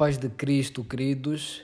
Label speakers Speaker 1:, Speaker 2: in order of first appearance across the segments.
Speaker 1: paz de Cristo, queridos.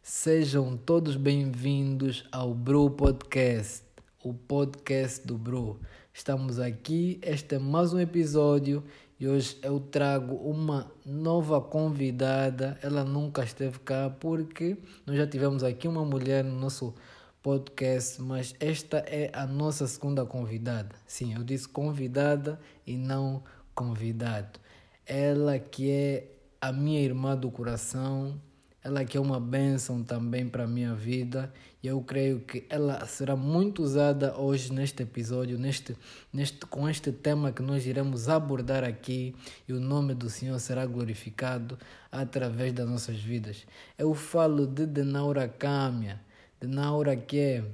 Speaker 1: Sejam todos bem-vindos ao Bro Podcast, o podcast do Bro. Estamos aqui, este é mais um episódio e hoje eu trago uma nova convidada. Ela nunca esteve cá porque nós já tivemos aqui uma mulher no nosso podcast, mas esta é a nossa segunda convidada. Sim, eu disse convidada e não convidado. Ela que é a minha irmã do coração, ela que é uma bênção também para a minha vida. E eu creio que ela será muito usada hoje neste episódio, neste, neste, com este tema que nós iremos abordar aqui. E o nome do Senhor será glorificado através das nossas vidas. Eu falo de Denaura Câmia. Denaura que é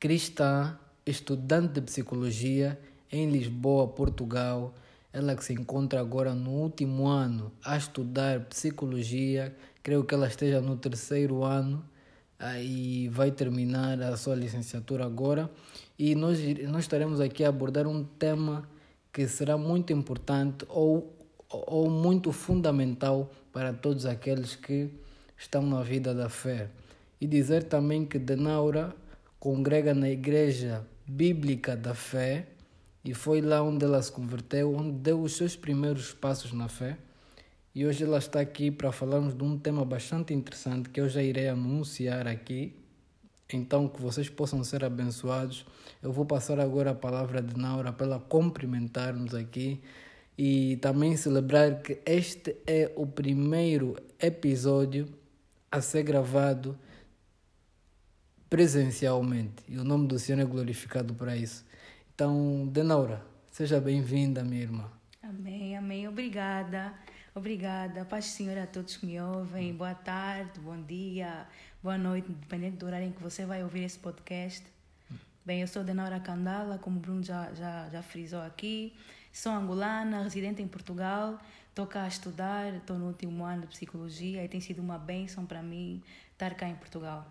Speaker 1: cristã, estudante de psicologia em Lisboa, Portugal ela que se encontra agora no último ano a estudar psicologia, creio que ela esteja no terceiro ano e vai terminar a sua licenciatura agora. E nós, nós estaremos aqui a abordar um tema que será muito importante ou, ou muito fundamental para todos aqueles que estão na vida da fé. E dizer também que Denaura congrega na Igreja Bíblica da Fé e foi lá onde ela se converteu, onde deu os seus primeiros passos na fé. E hoje ela está aqui para falarmos de um tema bastante interessante que eu já irei anunciar aqui. Então, que vocês possam ser abençoados. Eu vou passar agora a palavra de Naura para ela cumprimentar-nos aqui e também celebrar que este é o primeiro episódio a ser gravado presencialmente. E o nome do Senhor é glorificado para isso. Então, Denaura, seja bem-vinda, minha irmã.
Speaker 2: Amém, amém. Obrigada, obrigada. Paz do Senhor a todos que me ouvem. Boa tarde, bom dia, boa noite, dependendo do horário em que você vai ouvir esse podcast. Bem, eu sou Denaura Candala, como o Bruno já, já, já frisou aqui. Sou angolana, residente em Portugal. Estou cá a estudar, estou no último ano de psicologia e tem sido uma bênção para mim estar cá em Portugal.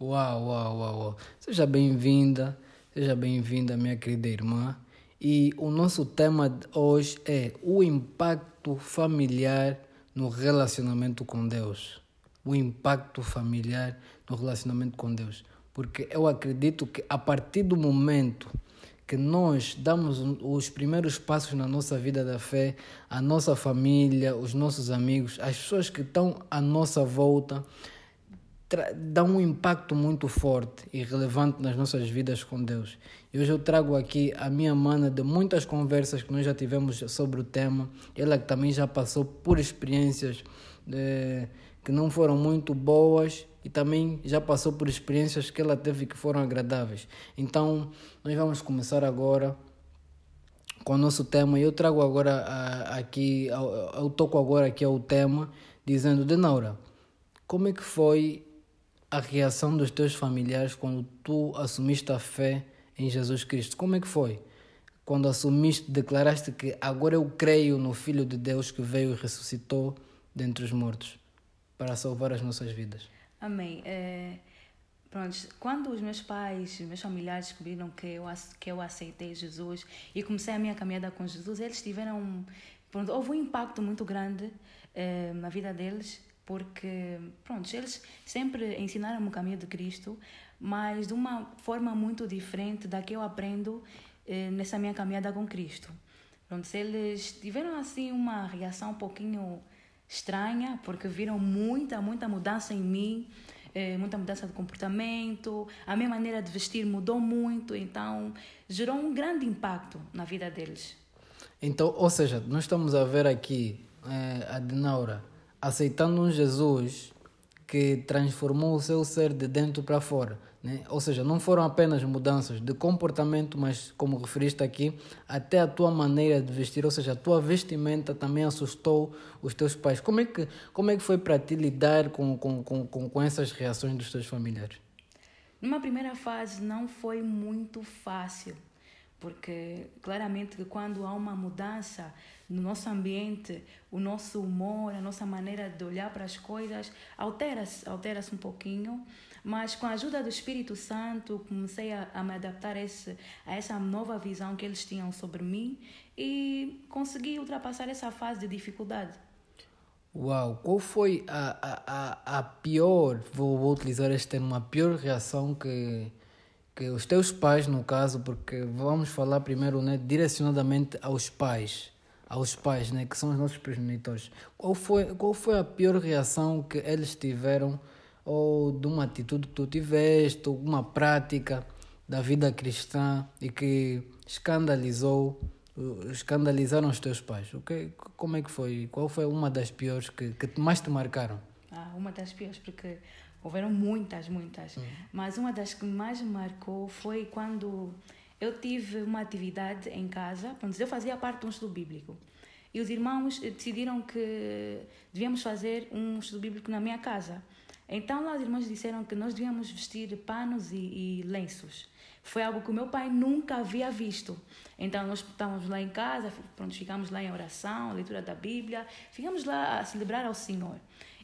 Speaker 1: Uau, uau, uau, uau. Seja bem-vinda. Seja bem-vinda, minha querida irmã. E o nosso tema de hoje é o impacto familiar no relacionamento com Deus. O impacto familiar no relacionamento com Deus. Porque eu acredito que a partir do momento que nós damos os primeiros passos na nossa vida da fé, a nossa família, os nossos amigos, as pessoas que estão à nossa volta, dá um impacto muito forte e relevante nas nossas vidas com Deus. E hoje eu trago aqui a minha mana de muitas conversas que nós já tivemos sobre o tema. Ela que também já passou por experiências de, eh, que não foram muito boas e também já passou por experiências que ela teve que foram agradáveis. Então, nós vamos começar agora com o nosso tema. Eu trago agora aqui, eu toco agora aqui ao tema, dizendo, Denaura, como é que foi a reação dos teus familiares quando tu assumiste a fé em Jesus Cristo? Como é que foi? Quando assumiste, declaraste que agora eu creio no Filho de Deus que veio e ressuscitou dentre os mortos para salvar as nossas vidas.
Speaker 2: Amém. É, pronto, quando os meus pais, meus familiares descobriram que eu, que eu aceitei Jesus e comecei a minha caminhada com Jesus, eles tiveram. Pronto, houve um impacto muito grande é, na vida deles porque, pronto, eles sempre ensinaram o caminho de Cristo, mas de uma forma muito diferente da que eu aprendo eh, nessa minha caminhada com Cristo. Pronto, eles tiveram assim uma reação um pouquinho estranha, porque viram muita, muita mudança em mim, eh, muita mudança de comportamento, a minha maneira de vestir mudou muito, então gerou um grande impacto na vida deles.
Speaker 1: Então, ou seja, nós estamos a ver aqui eh, a Dinaura aceitando um Jesus que transformou o seu ser de dentro para fora. Né? Ou seja, não foram apenas mudanças de comportamento, mas, como referiste aqui, até a tua maneira de vestir, ou seja, a tua vestimenta também assustou os teus pais. Como é que, como é que foi para ti lidar com, com, com, com essas reações dos teus familiares?
Speaker 2: Numa primeira fase não foi muito fácil, porque claramente quando há uma mudança no nosso ambiente, o nosso humor, a nossa maneira de olhar para as coisas altera-se, altera-se um pouquinho, mas com a ajuda do Espírito Santo comecei a, a me adaptar a, esse, a essa nova visão que eles tinham sobre mim e consegui ultrapassar essa fase de dificuldade.
Speaker 1: Uau, qual foi a, a, a, a pior, vou, vou utilizar este termo, a pior reação que, que os teus pais, no caso, porque vamos falar primeiro né, direcionadamente aos pais, aos pais, né, que são os nossos progenitores. Qual foi, qual foi a pior reação que eles tiveram, ou de uma atitude que tu tiveste, ou uma prática da vida cristã e que escandalizou escandalizaram os teus pais? O que, como é que foi? Qual foi uma das piores que, que mais te marcaram?
Speaker 2: Ah, uma das piores, porque houveram muitas, muitas. Hum. Mas uma das que mais me marcou foi quando eu tive uma atividade em casa. Pronto, eu fazia parte de um estudo bíblico. E os irmãos decidiram que devíamos fazer um estudo bíblico na minha casa. Então lá os irmãos disseram que nós devíamos vestir panos e, e lenços. Foi algo que o meu pai nunca havia visto. Então nós estávamos lá em casa, pronto, ficamos lá em oração, leitura da Bíblia, ficamos lá a celebrar ao Senhor.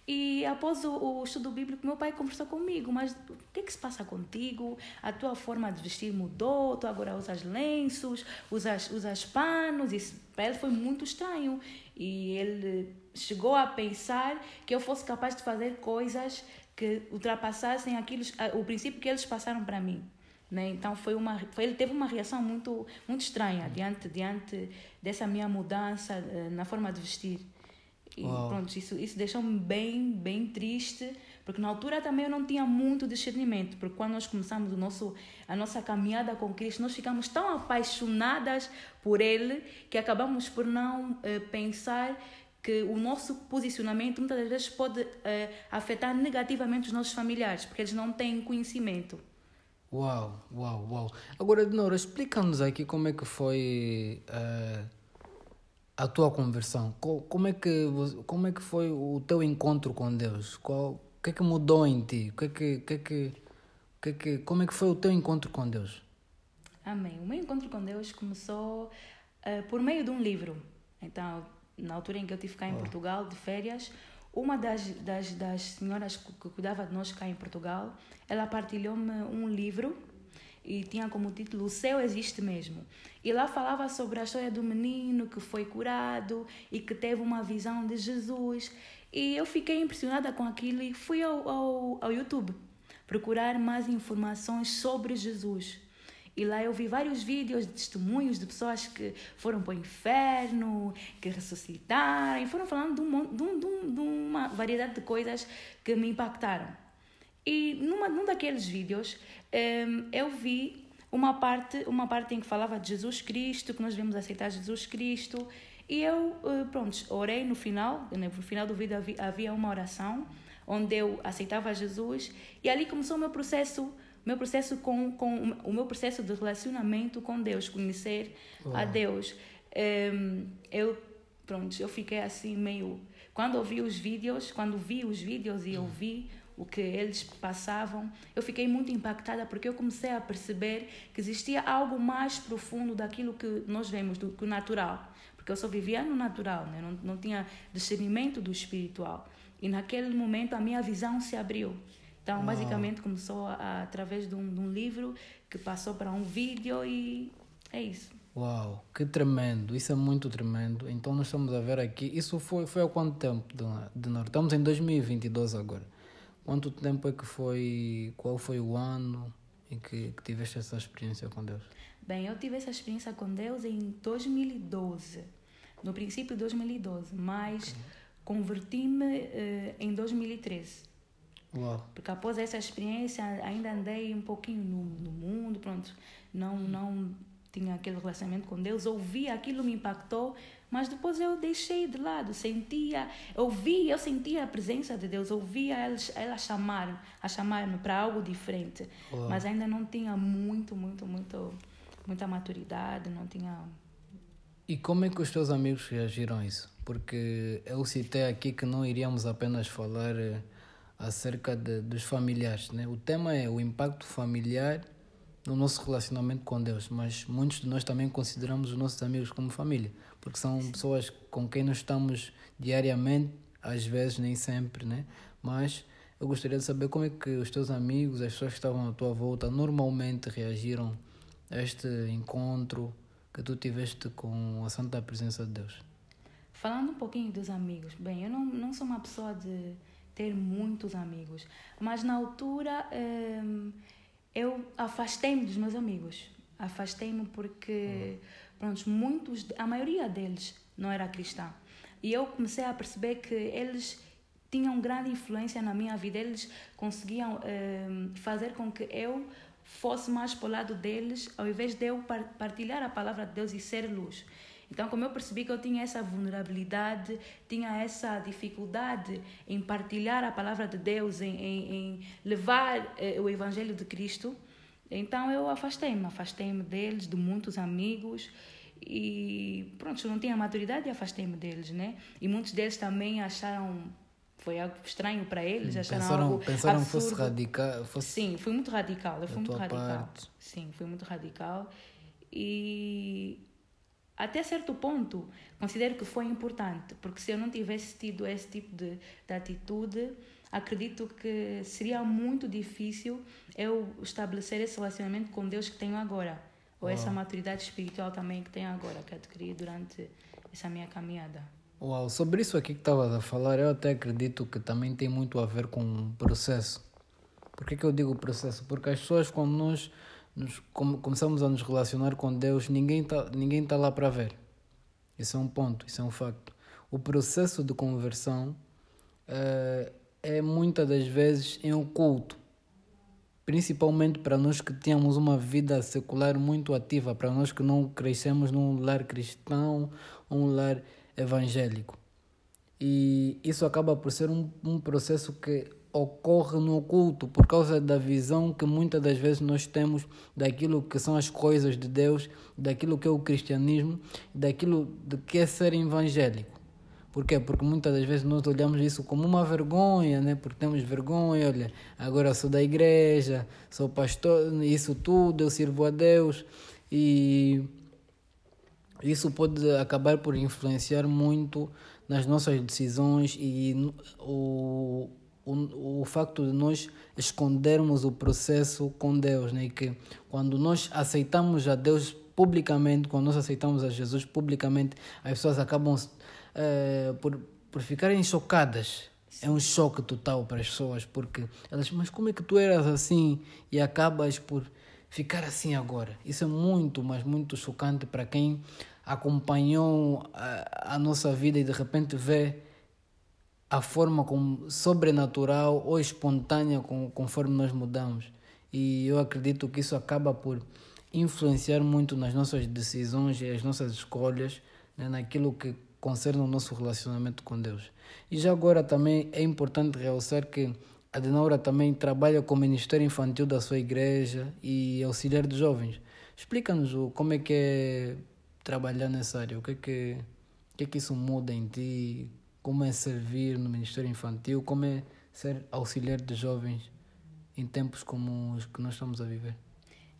Speaker 2: E após o, o, estudo bíblico, meu pai conversou comigo, mas o que é que se passa contigo? A tua forma de vestir mudou, tu agora usas lenços, usas, usas panos, isso para ele foi muito estranho. E ele chegou a pensar que eu fosse capaz de fazer coisas que ultrapassassem aquilo, o princípio que eles passaram para mim. Né? Então foi uma, foi, ele teve uma reação muito, muito estranha diante, diante dessa minha mudança uh, na forma de vestir. E Uau. pronto, isso, isso deixou-me bem, bem triste, porque na altura também eu não tinha muito discernimento, porque quando nós começamos o nosso, a nossa caminhada com Cristo, nós ficamos tão apaixonadas por Ele que acabamos por não uh, pensar que o nosso posicionamento muitas das vezes pode uh, afetar negativamente os nossos familiares, porque eles não têm conhecimento.
Speaker 1: Uau, uau, uau. Agora, Nora, explica-nos aqui como é que foi uh, a tua conversão. Como é, que, como é que foi o teu encontro com Deus? Qual, o que é que mudou em ti? O que é que, que, é que, que, é que, como é que foi o teu encontro com Deus?
Speaker 2: Amém. O meu encontro com Deus começou uh, por meio de um livro. Então, na altura em que eu tive cá em oh. Portugal, de férias, uma das, das, das senhoras que cuidava de nós cá em Portugal, ela partilhou-me um livro e tinha como título O Céu Existe Mesmo. E lá falava sobre a história do menino que foi curado e que teve uma visão de Jesus. E eu fiquei impressionada com aquilo e fui ao, ao, ao YouTube procurar mais informações sobre Jesus. E lá eu vi vários vídeos de testemunhos de pessoas que foram para o inferno, que ressuscitaram, e foram falando de, um, de, um, de, uma variedade de coisas que me impactaram. E numa, num daqueles vídeos um, eu vi uma parte, uma parte em que falava de Jesus Cristo, que nós devemos aceitar Jesus Cristo. E eu, uh, pronto, orei no final, no final do vídeo havia uma oração onde eu aceitava Jesus e ali começou o meu processo meu processo com, com o meu processo de relacionamento com Deus, conhecer oh. a Deus. Um, eu pronto, eu fiquei assim meio quando ouvi os vídeos, quando vi os vídeos e ouvi o que eles passavam, eu fiquei muito impactada porque eu comecei a perceber que existia algo mais profundo daquilo que nós vemos do que o natural, porque eu só vivia no natural, né? não, não tinha discernimento do espiritual. E naquele momento a minha visão se abriu. Então, Uau. basicamente, começou a, através de um, de um livro que passou para um vídeo e é isso.
Speaker 1: Uau, que tremendo, isso é muito tremendo. Então, nós estamos a ver aqui, isso foi, foi há quanto tempo nós? Estamos em 2022 agora. Quanto tempo é que foi, qual foi o ano em que, que tiveste essa experiência com Deus?
Speaker 2: Bem, eu tive essa experiência com Deus em 2012, no princípio de 2012, mas okay. converti-me uh, em 2013.
Speaker 1: Uau.
Speaker 2: Porque após essa experiência ainda andei um pouquinho no, no mundo, pronto, não não tinha aquele relacionamento com Deus, ouvi aquilo me impactou, mas depois eu deixei de lado, sentia, ouvi, eu sentia a presença de Deus, ouvia ela, ela chamar, a chamar-me para algo diferente, Uau. mas ainda não tinha muito, muito, muito, muita maturidade, não tinha.
Speaker 1: E como é que os teus amigos reagiram a isso? Porque eu citei aqui que não iríamos apenas falar eh, acerca de, dos familiares. Né? O tema é o impacto familiar no nosso relacionamento com Deus, mas muitos de nós também consideramos os nossos amigos como família, porque são pessoas com quem nós estamos diariamente, às vezes nem sempre, né? Mas eu gostaria de saber como é que os teus amigos, as pessoas que estavam à tua volta, normalmente reagiram a este encontro que tu tiveste com a Santa Presença de Deus.
Speaker 2: Falando um pouquinho dos amigos, bem, eu não, não sou uma pessoa de ter muitos amigos, mas na altura hum, eu afastei-me dos meus amigos. Afastei-me porque, pronto, muitos, a maioria deles não era cristã. E eu comecei a perceber que eles tinham grande influência na minha vida. Eles conseguiam hum, fazer com que eu fosse mais para o lado deles, ao invés de eu partilhar a palavra de Deus e ser luz. Então, como eu percebi que eu tinha essa vulnerabilidade, tinha essa dificuldade em partilhar a palavra de Deus, em, em, em levar eh, o Evangelho de Cristo, então eu afastei-me, afastei-me deles, de muitos amigos e pronto, não tinha maturidade e afastei-me deles, né? E muitos deles também acharam foi algo estranho para eles, acharam
Speaker 1: pensaram,
Speaker 2: algo
Speaker 1: pensaram
Speaker 2: absurdo.
Speaker 1: fosse radical, fosse
Speaker 2: Sim, foi muito radical, eu fui muito radical.
Speaker 1: Parte.
Speaker 2: Sim, foi muito radical e até certo ponto considero que foi importante, porque se eu não tivesse tido esse tipo de, de atitude, acredito que seria muito difícil eu estabelecer esse relacionamento com Deus que tenho agora, ou essa maturidade espiritual também que tenho agora, que adquiri durante essa minha caminhada.
Speaker 1: Uau, sobre isso aqui que estavas a falar, eu até acredito que também tem muito a ver com o processo. Por que, que eu digo processo? Porque as pessoas, quando nós nos, começamos a nos relacionar com Deus, ninguém está ninguém tá lá para ver. Isso é um ponto, isso é um facto. O processo de conversão é, é muitas das vezes em oculto. Principalmente para nós que tínhamos uma vida secular muito ativa, para nós que não crescemos num lar cristão, um lar evangélico. E isso acaba por ser um, um processo que ocorre no oculto por causa da visão que muitas das vezes nós temos daquilo que são as coisas de Deus, daquilo que é o cristianismo, daquilo de que é ser evangélico. Por quê? Porque muitas das vezes nós olhamos isso como uma vergonha, né? Porque temos vergonha, olha, agora sou da igreja, sou pastor, isso tudo, eu sirvo a Deus e isso pode acabar por influenciar muito nas nossas decisões e o, o, o facto de nós escondermos o processo com Deus, né? que quando nós aceitamos a Deus publicamente, quando nós aceitamos a Jesus publicamente, as pessoas acabam é, por, por ficarem chocadas. É um choque total para as pessoas, porque elas, mas como é que tu eras assim e acabas por ficar assim agora? Isso é muito, mas muito chocante para quem acompanhou a, a nossa vida e de repente vê a forma como sobrenatural ou espontânea com, conforme nós mudamos. E eu acredito que isso acaba por influenciar muito nas nossas decisões e as nossas escolhas, né, naquilo que concerne o nosso relacionamento com Deus. E já agora também é importante realçar que a Denaura também trabalha com o Ministério Infantil da sua igreja e auxiliar de jovens. Explica-nos como é que é trabalhar nessa área? O que é que, o que, é que isso muda em ti? Como é servir no Ministério Infantil? Como é ser auxiliar de jovens em tempos como os que nós estamos a viver?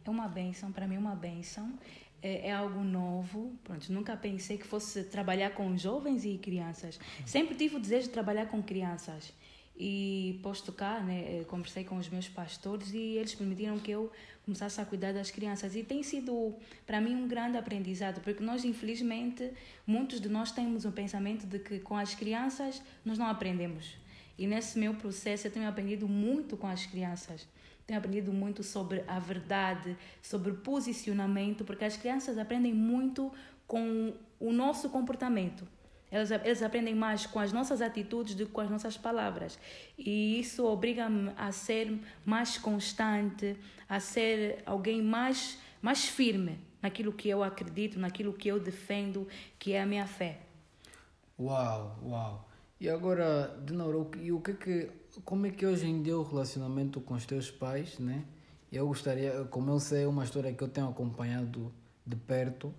Speaker 2: É uma benção, para mim, uma benção. É, é, algo novo. Pronto, nunca pensei que fosse trabalhar com jovens e crianças. Sempre tive o desejo de trabalhar com crianças. E posto cá, né, eh, conversei com os meus pastores e eles permitiram que eu começasse a cuidar das crianças. E tem sido, para mim, um grande aprendizado, porque nós, infelizmente, muitos de nós temos um pensamento de que com as crianças nós não aprendemos. E nesse meu processo eu tenho aprendido muito com as crianças. Tenho aprendido muito sobre a verdade, sobre posicionamento, porque as crianças aprendem muito com o nosso comportamento. Eles, eles aprendem mais com as nossas atitudes do que com as nossas palavras. E isso obriga-me a ser mais constante, a ser alguém mais, mais firme naquilo que eu acredito, naquilo que eu defendo, que é a minha fé.
Speaker 1: Uau, uau. E agora, Dinauro, e o que que, como é que hoje em dia o relacionamento com os teus pais, né? Eu gostaria, como eu sei, é uma história que eu tenho acompanhado de perto,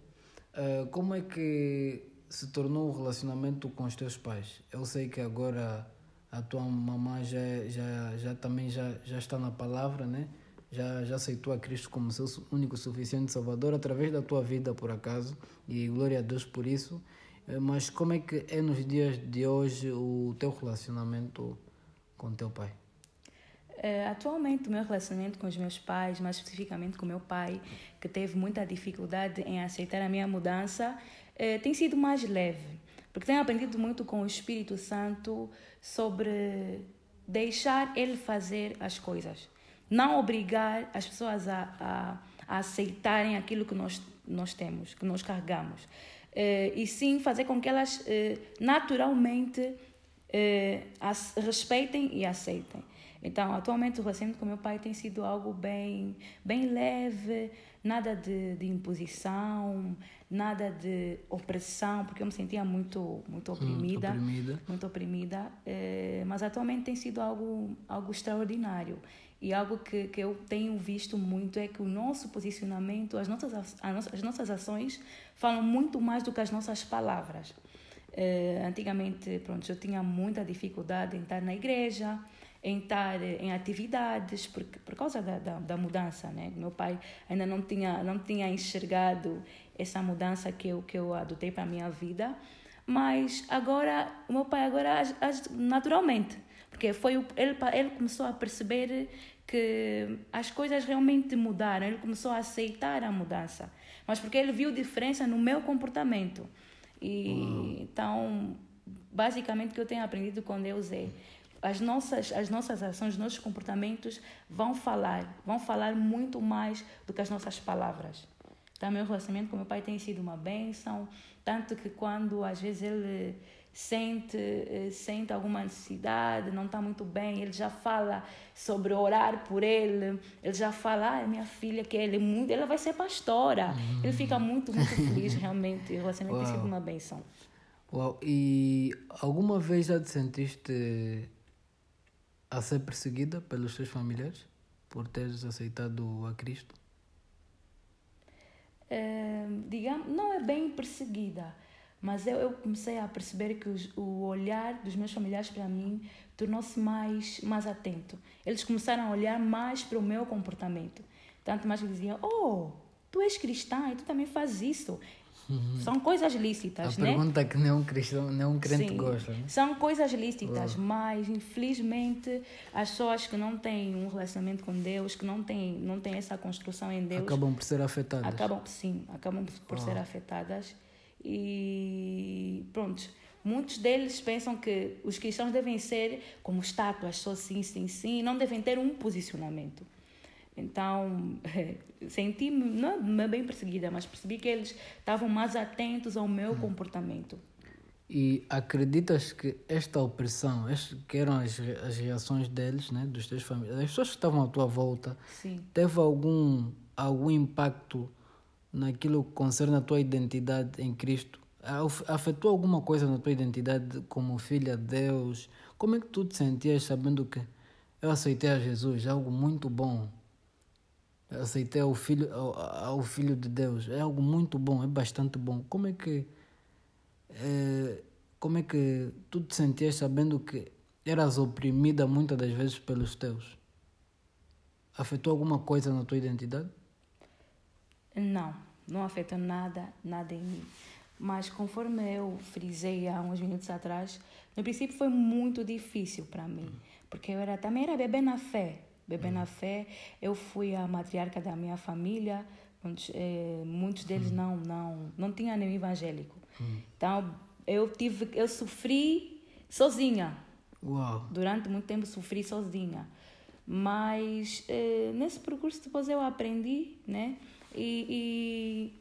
Speaker 1: uh, como é que se tornou o relacionamento com os teus pais? Eu sei que agora a tua mamãe já, já, já também já, já está na palavra, né? Já, já aceitou a Cristo como seu único suficiente Salvador através da tua vida, por acaso, e glória a Deus por isso. Eh, mas como é que é nos dias de hoje o teu relacionamento com teu pai?
Speaker 2: Uh, atualmente, o meu relacionamento com os meus pais, mais especificamente com meu pai, que teve muita dificuldade em aceitar a minha mudança, uh, tem sido mais leve. Porque tenho aprendido muito com o Espírito Santo sobre deixar ele fazer as coisas. Não obrigar as pessoas a, a, a aceitarem aquilo que nós, nós temos, que nós carregamos. Uh, e sim fazer com que elas uh, naturalmente uh, respeitem e aceitem. Então, atualmente o relacionamento com meu pai tem sido algo bem, bem leve, nada de, de imposição, nada de opressão, porque eu me sentia muito, muito hum, oprimida, hum, oprimida. muito oprimida. Eh, mas atualmente tem sido algo, algo extraordinário. E algo que, que eu tenho visto muito é que o nosso posicionamento, as nossas, as nossas ações falam muito mais do que as nossas palavras. Eh, antigamente, pronto, eu tinha muita dificuldade em estar na igreja, em estar em atividades por, por causa da, da, da, mudança, né? Meu pai ainda não tinha não tinha enxergado essa mudança que eu que eu adotei para a minha vida, mas agora o meu pai agora age, naturalmente, porque foi ele ele começou a perceber que as coisas realmente mudaram, ele começou a aceitar a mudança, mas porque ele viu diferença no meu comportamento. E uhum. então, basicamente o que eu tenho aprendido com Deus é as nossas, as nossas ações, os nossos comportamentos vão falar, vão falar muito mais do que as nossas palavras. Então, meu relacionamento com meu pai tem sido uma bênção, tanto que quando às vezes ele sente, eh, sente alguma necessidade, não está muito bem, ele já fala sobre orar por ele, ele já fala, ah, minha filha, que ele, é muito, ela vai ser pastora. Uhum. Ele fica muito, muito feliz, realmente. O relacionamento Uau. tem sido uma bênção.
Speaker 1: Uau. E alguma vez já te sentiste a ser perseguida pelos teus familiares por teres aceitado a Cristo?
Speaker 2: É, digamos, não é bem perseguida, mas eu, eu comecei a perceber que os, o olhar dos meus familiares para mim tornou-se mais, mais atento. Eles começaram a olhar mais para o meu comportamento. Tanto mais que diziam: Oh, tu és cristã e tu também fazes isso. Uhum. São coisas lícitas,
Speaker 1: a
Speaker 2: né?
Speaker 1: A pergunta que nenhum cristão, nenhum crente Sim. gosta. Né?
Speaker 2: São coisas lícitas, mas infelizmente as pessoas que não têm um relacionamento com Deus, que não têm, não têm essa construção em Deus,
Speaker 1: acabam por ser afetadas.
Speaker 2: Acabam, sim, acabam por ser afetadas e pronto. Muitos deles pensam que os cristãos devem ser como estátuas, só sim, sim, sim, não devem ter um posicionamento. Então, senti-me, não é bem perseguida, mas percebi que eles estavam mais atentos ao meu hum. comportamento.
Speaker 1: E acreditas que esta opressão, que eram as, as reações deles, né, dos teus familiares, das pessoas que estavam à tua volta,
Speaker 2: Sim.
Speaker 1: teve algum, algum impacto naquilo que concerne a tua identidade em Cristo? Afetou alguma coisa na tua identidade como filha de Deus? Como é que tu te sentias sabendo que eu aceitei a Jesus? É algo muito bom aceitei ao filho, ao, filho de Deus. É algo muito bom, é bastante bom. Como é que é, como é que tu te sentias sabendo que eras oprimida muitas das vezes pelos teus? Afetou alguma coisa na tua identidade?
Speaker 2: Não, não afetou nada, nada em mim. Mas conforme eu frisei há uns minutos atrás, no princípio foi muito difícil para mim, porque eu era também era bebê na fé bebê na fé. Eu fui a matriarca da minha família, muitos, eh, muitos deles hum. não não não tinham nenhum evangélico. Hum. Então eu tive eu sofri sozinha.
Speaker 1: Uau.
Speaker 2: Durante muito tempo sofri sozinha. Mas eh, nesse percurso depois eu aprendi, né? E,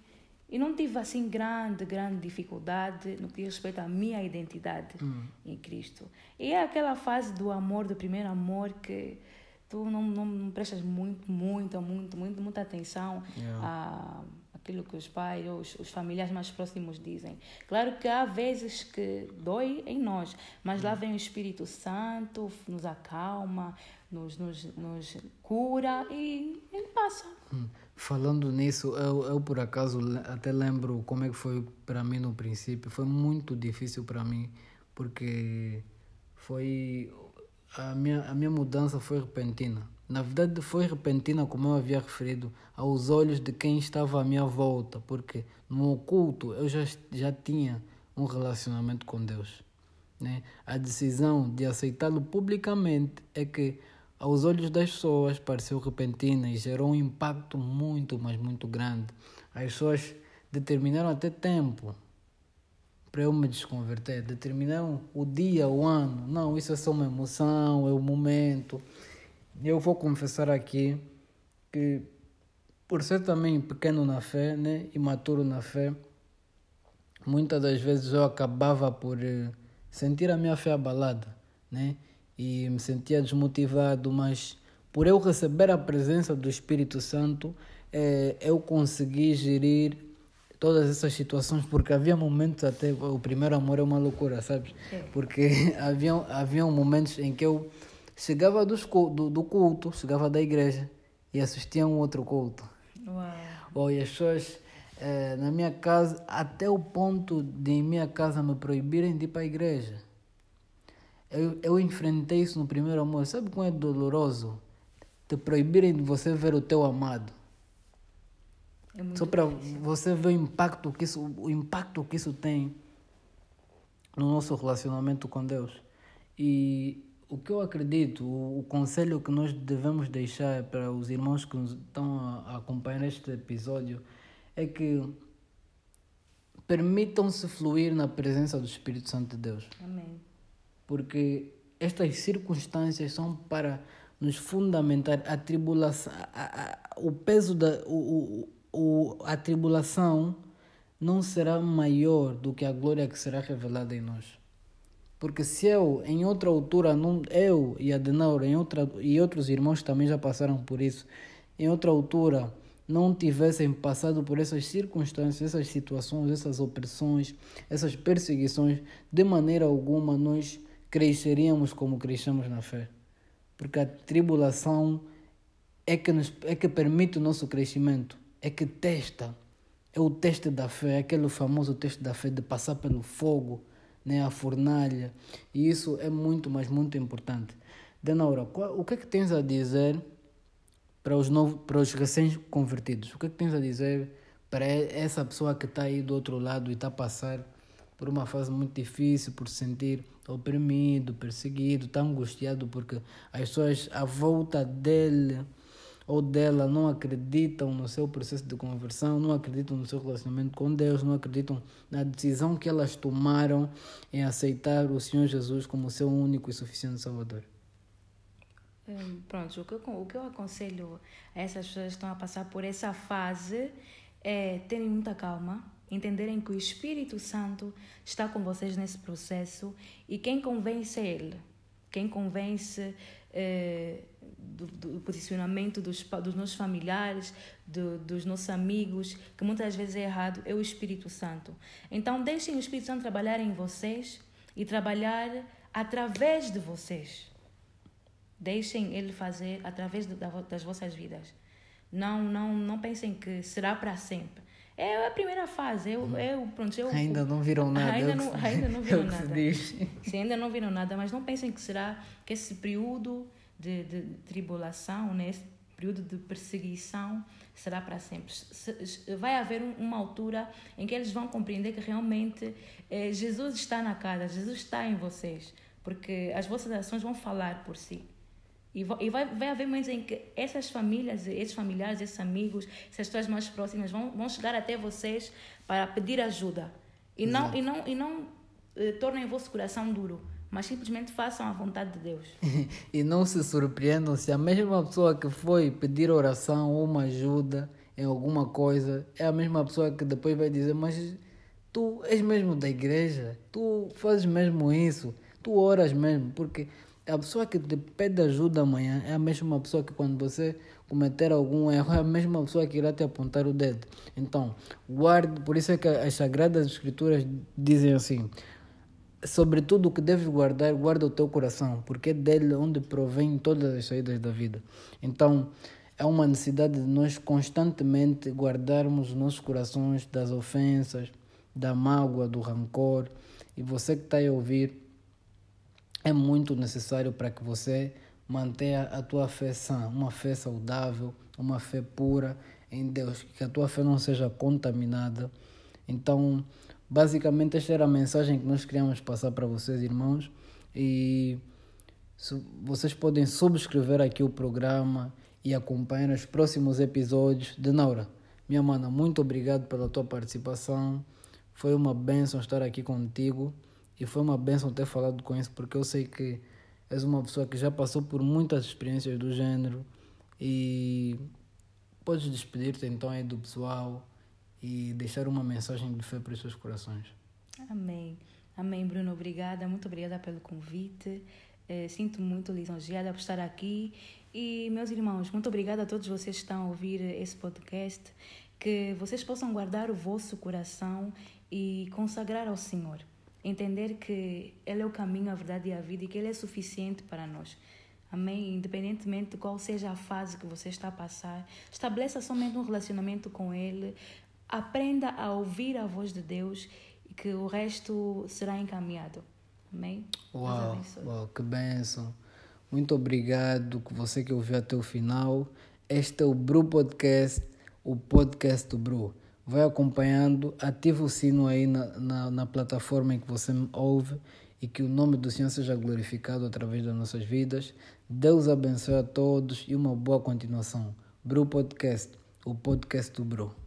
Speaker 2: e, e, não tive assim grande, grande dificuldade no que diz respeito à minha identidade hum. em Cristo. E é aquela fase do amor, do primeiro amor que tu não, não prestas muito, muito, muito, muito, muita atenção yeah. a aquilo que os pais ou os, os, familiares mais próximos dizem. Claro que há vezes que dói em nós, mas lá vem o Espírito Santo, nos acalma, nos, nos, nos cura e ele passa.
Speaker 1: Hum. Falando nisso, eu, eu por acaso até lembro como é que foi para mim no princípio. Foi muito difícil para mim, porque foi a minha, a minha mudança foi repentina. Na verdade, foi repentina, como eu havia referido, aos olhos de quem estava à minha volta, porque no oculto eu já, já tinha um relacionamento com Deus. Né? A decisão de aceitá-lo publicamente é que, aos olhos das pessoas, pareceu repentina e gerou um impacto muito, mas muito grande. As pessoas determinaram até tempo para eu me desconverter. Determinar o dia, o ano. Não, isso é só uma emoção, é o momento. Eu vou confessar aqui que, por ser também pequeno na fé, né, imaturo na fé, muitas das vezes eu acabava por eh, sentir a minha fé abalada, né? E me sentia desmotivado, mas por eu receber a presença do Espírito Santo, eh, eu consegui gerir todas essas situações, porque havia momentos até, o primeiro amor é uma loucura, sabes? É. Porque havia, havia momentos em que eu chegava dos, do, do culto, chegava da igreja e assistia a um outro culto.
Speaker 2: Uau.
Speaker 1: Ou as pessoas eh, na minha casa, até o ponto de em minha casa me proibirem de ir para a igreja. Eu, eu enfrentei isso no primeiro amor. Sabe como é doloroso? Te proibirem de você ver o teu amado. É Só para você ver o impacto que isso, o impacto que isso tem no nosso relacionamento com Deus. E o que eu acredito, o, o conselho que nós devemos deixar para os irmãos que nos estão a, a acompanhar este episódio é que permitam-se fluir na presença do Espírito Santo de Deus.
Speaker 2: Amém.
Speaker 1: Porque estas circunstâncias são para nos fundamentar a tribulação, a, a, o peso da o, o, a tribulação não será maior do que a glória que será revelada em nós. Porque se eu, em outra altura, não, eu e a Denaura em outra, e outros irmãos também já passaram por isso, em outra altura não tivessem passado por essas circunstâncias, essas situações, essas opressões, essas perseguições, de maneira alguma nós cresceríamos como crescemos na fé. Porque a tribulação é que, nos, é que permite o nosso crescimento é que testa, é o teste da fé, é aquele famoso teste da fé de passar pelo fogo, né, a fornalha. E isso é muito, mas muito importante. Denaura, qual, o que é que tens a dizer para os, novos, para os recém-convertidos? O que é que tens a dizer para essa pessoa que está aí do outro lado e está a passar por uma fase muito difícil, por se sentir oprimido, perseguido, está angustiado porque as pessoas à volta dele ou dela não acreditam no seu processo de conversão, não acreditam no seu relacionamento com Deus, não acreditam na decisão que elas tomaram em aceitar o Senhor Jesus como seu único e suficiente Salvador.
Speaker 2: Hum, pronto, o que, eu, o que eu aconselho a essas pessoas que estão a passar por essa fase é terem muita calma, entenderem que o Espírito Santo está com vocês nesse processo e quem convence é Ele, quem convence eh, do, do, posicionamento dos, dos nossos familiares, do, dos nossos amigos, que muitas vezes é errado, é o Espírito Santo. Então, deixem o Espírito Santo trabalhar em vocês e trabalhar através de vocês. Deixem ele fazer através das vossas vidas. Não, não, não pensem que será para sempre. É a primeira fase. Eu, uhum. eu, pronto, eu,
Speaker 1: ainda não viram nada.
Speaker 2: Ainda não, ainda não viram nada. Sim, ainda não viram nada, mas não pensem que será que esse período de, de tribulação, né? esse período de perseguição, será para sempre. Vai haver uma altura em que eles vão compreender que realmente eh, Jesus está na casa, Jesus está em vocês, porque as vossas ações vão falar por si. E vai, vai haver momentos em que essas famílias, esses familiares, esses amigos, essas pessoas mais próximas vão, vão chegar até vocês para pedir ajuda. E não, e não, e não eh, tornem o vosso coração duro mas simplesmente façam a vontade de Deus.
Speaker 1: e não se surpreendam se a mesma pessoa que foi pedir oração ou uma ajuda em alguma coisa é a mesma pessoa que depois vai dizer: Mas tu és mesmo da igreja, tu fazes mesmo isso, tu oras mesmo, porque a pessoa que te pede ajuda amanhã é a mesma pessoa que quando você cometer algum erro é a mesma pessoa que irá te apontar o dedo. Então, guarde, por isso é que as sagradas escrituras dizem assim: Sobretudo o que deves guardar, guarda o teu coração, porque é dele onde provém todas as saídas da vida. Então, é uma necessidade de nós constantemente guardarmos os nossos corações das ofensas, da mágoa, do rancor. E você que está a ouvir, é muito necessário para que você mantenha a tua fé sã, uma fé saudável, uma fé pura em Deus, que a tua fé não seja contaminada. Então, Basicamente, esta era a mensagem que nós queríamos passar para vocês, irmãos. E vocês podem subscrever aqui o programa e acompanhar os próximos episódios de Naura. Minha mana, muito obrigado pela tua participação. Foi uma benção estar aqui contigo e foi uma benção ter falado com isso porque eu sei que és uma pessoa que já passou por muitas experiências do gênero e podes despedir-te então aí do pessoal e deixar uma mensagem de fé para os seus corações.
Speaker 2: Amém. Amém, Bruno. Obrigada. Muito obrigada pelo convite. Eh, sinto muito lisonjeada por estar aqui. E, meus irmãos, muito obrigada a todos vocês que estão a ouvir esse podcast. Que vocês possam guardar o vosso coração e consagrar ao Senhor. Entender que Ele é o caminho, a verdade e a vida e que Ele é suficiente para nós. Amém? Independentemente de qual seja a fase que você está a passar, estabeleça somente um relacionamento com Ele. Aprenda a ouvir a voz de Deus e que o resto será encaminhado. Amém?
Speaker 1: Uau, uau, que bênção. Muito obrigado que você que ouviu até o final. Este é o Bru Podcast, o podcast do Bru. Vai acompanhando, ativa o sino aí na, na, na plataforma em que você me ouve e que o nome do Senhor seja glorificado através das nossas vidas. Deus abençoe a todos e uma boa continuação. Bru Podcast, o podcast do Bru.